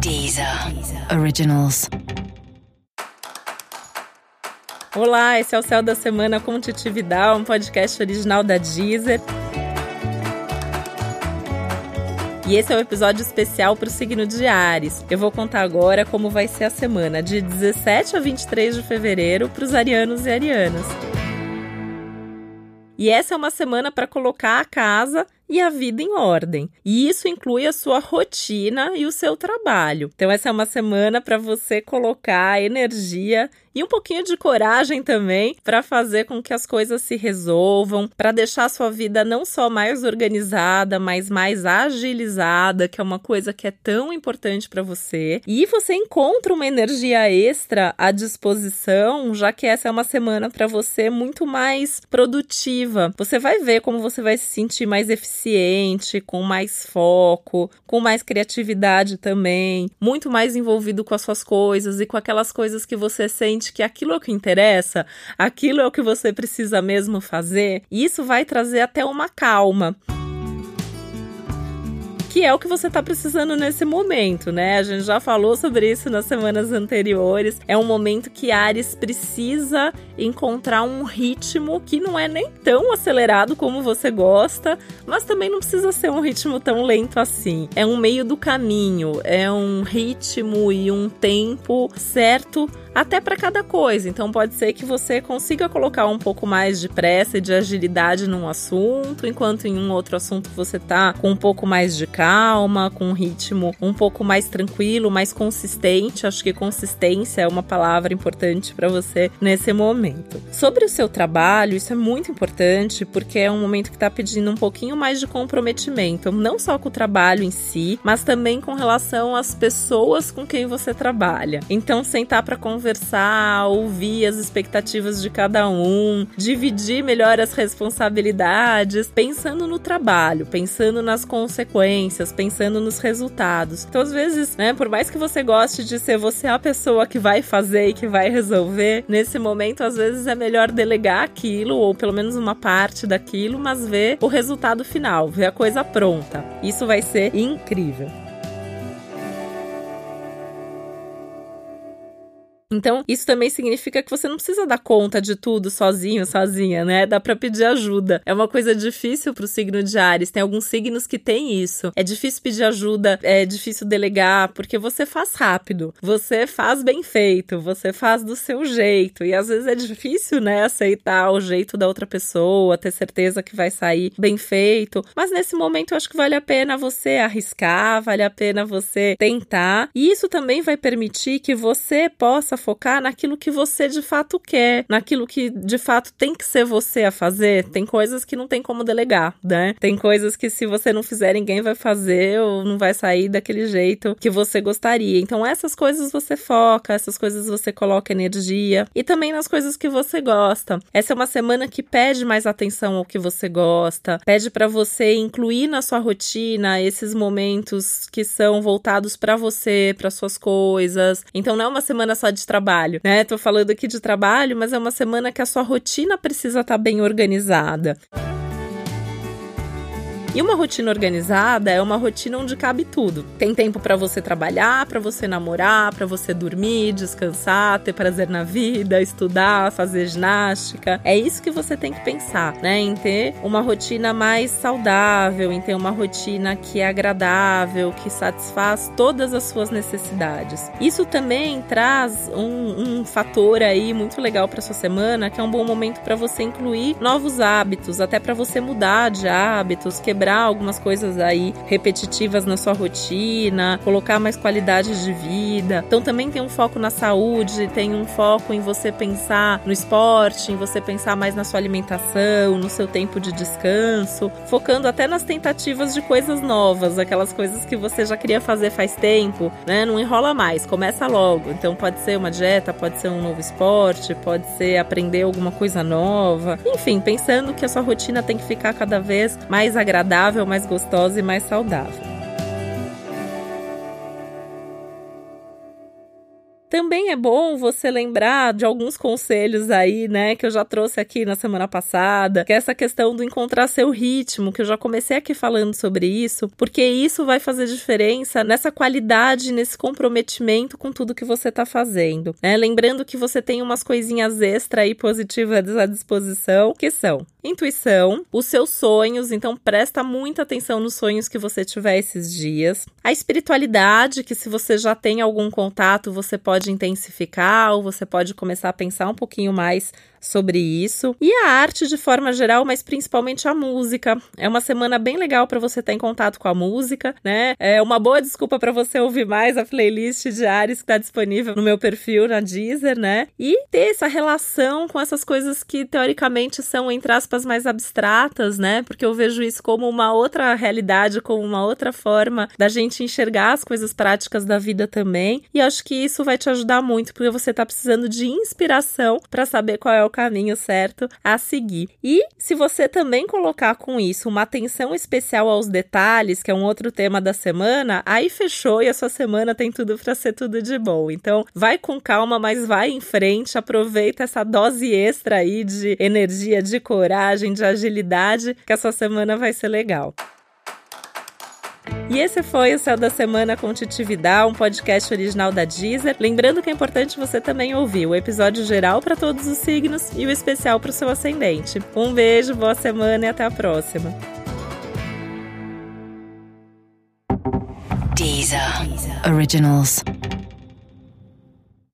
Deezer Originals. Olá, esse é o Céu da Semana com Titi Vidal, um podcast original da Deezer. E esse é o um episódio especial para o signo de Ares. Eu vou contar agora como vai ser a semana de 17 a 23 de fevereiro para os arianos e arianas. E essa é uma semana para colocar a casa e a vida em ordem. E isso inclui a sua rotina e o seu trabalho. Então, essa é uma semana para você colocar energia e um pouquinho de coragem também para fazer com que as coisas se resolvam, para deixar a sua vida não só mais organizada, mas mais agilizada, que é uma coisa que é tão importante para você. E você encontra uma energia extra à disposição, já que essa é uma semana para você muito mais produtiva. Você vai ver como você vai se sentir mais eficiente, com mais foco, com mais criatividade também, muito mais envolvido com as suas coisas e com aquelas coisas que você sente que aquilo é o que interessa, aquilo é o que você precisa mesmo fazer, e isso vai trazer até uma calma que é o que você está precisando nesse momento, né? A gente já falou sobre isso nas semanas anteriores. É um momento que Ares precisa encontrar um ritmo que não é nem tão acelerado como você gosta, mas também não precisa ser um ritmo tão lento assim. É um meio do caminho, é um ritmo e um tempo certo até para cada coisa. Então pode ser que você consiga colocar um pouco mais de pressa e de agilidade num assunto, enquanto em um outro assunto você tá com um pouco mais de calma, com um ritmo um pouco mais tranquilo, mais consistente. Acho que consistência é uma palavra importante para você nesse momento. Sobre o seu trabalho, isso é muito importante porque é um momento que está pedindo um pouquinho mais de comprometimento, não só com o trabalho em si, mas também com relação às pessoas com quem você trabalha. Então sentar para conversar conversar, ouvir as expectativas de cada um, dividir melhor as responsabilidades, pensando no trabalho, pensando nas consequências, pensando nos resultados. Então, às vezes, né, por mais que você goste de ser você a pessoa que vai fazer e que vai resolver, nesse momento, às vezes é melhor delegar aquilo, ou pelo menos uma parte daquilo, mas ver o resultado final, ver a coisa pronta. Isso vai ser incrível. Então, isso também significa que você não precisa dar conta de tudo sozinho, sozinha, né? Dá para pedir ajuda. É uma coisa difícil pro signo de Ares. Tem alguns signos que têm isso. É difícil pedir ajuda, é difícil delegar, porque você faz rápido, você faz bem feito, você faz do seu jeito. E às vezes é difícil, né, aceitar o jeito da outra pessoa, ter certeza que vai sair bem feito. Mas nesse momento eu acho que vale a pena você arriscar, vale a pena você tentar. E isso também vai permitir que você possa focar naquilo que você de fato quer, naquilo que de fato tem que ser você a fazer. Tem coisas que não tem como delegar, né? Tem coisas que se você não fizer, ninguém vai fazer ou não vai sair daquele jeito que você gostaria. Então, essas coisas você foca, essas coisas você coloca energia e também nas coisas que você gosta. Essa é uma semana que pede mais atenção ao que você gosta, pede para você incluir na sua rotina esses momentos que são voltados para você, para suas coisas. Então, não é uma semana só de trabalho, né? Tô falando aqui de trabalho, mas é uma semana que a sua rotina precisa estar tá bem organizada. E uma rotina organizada é uma rotina onde cabe tudo. Tem tempo para você trabalhar, para você namorar, para você dormir, descansar, ter prazer na vida, estudar, fazer ginástica. É isso que você tem que pensar, né? Em ter uma rotina mais saudável, em ter uma rotina que é agradável, que satisfaz todas as suas necessidades. Isso também traz um, um fator aí muito legal para sua semana, que é um bom momento para você incluir novos hábitos, até para você mudar de hábitos, quebrar quebrar algumas coisas aí repetitivas na sua rotina, colocar mais qualidade de vida. Então também tem um foco na saúde, tem um foco em você pensar no esporte, em você pensar mais na sua alimentação, no seu tempo de descanso, focando até nas tentativas de coisas novas, aquelas coisas que você já queria fazer faz tempo, né? Não enrola mais, começa logo. Então pode ser uma dieta, pode ser um novo esporte, pode ser aprender alguma coisa nova. Enfim, pensando que a sua rotina tem que ficar cada vez mais agradável agradável, mais gostosa e mais saudável. Também é bom você lembrar de alguns conselhos aí, né, que eu já trouxe aqui na semana passada, que é essa questão do encontrar seu ritmo, que eu já comecei aqui falando sobre isso, porque isso vai fazer diferença nessa qualidade, nesse comprometimento com tudo que você está fazendo. Né? Lembrando que você tem umas coisinhas extra aí positivas à disposição, que são intuição, os seus sonhos, então presta muita atenção nos sonhos que você tiver esses dias. A espiritualidade, que se você já tem algum contato, você pode intensificar ou você pode começar a pensar um pouquinho mais sobre isso. E a arte de forma geral, mas principalmente a música. É uma semana bem legal para você estar em contato com a música, né? É uma boa desculpa para você ouvir mais a playlist de Ares que está disponível no meu perfil na Deezer, né? E ter essa relação com essas coisas que teoricamente são entre aspas mais abstratas, né? Porque eu vejo isso como uma outra realidade, como uma outra forma da gente enxergar as coisas práticas da vida também. E acho que isso vai te ajudar muito, porque você está precisando de inspiração para saber qual é o caminho certo a seguir. E se você também colocar com isso uma atenção especial aos detalhes, que é um outro tema da semana, aí fechou e a sua semana tem tudo para ser tudo de bom. Então, vai com calma, mas vai em frente, aproveita essa dose extra aí de energia, de coragem, de agilidade, que a sua semana vai ser legal. E esse foi o Céu da Semana com Titividade, um podcast original da Deezer. Lembrando que é importante você também ouvir o episódio geral para todos os signos e o especial para o seu ascendente. Um beijo, boa semana e até a próxima. Deezer. Deezer. Originals.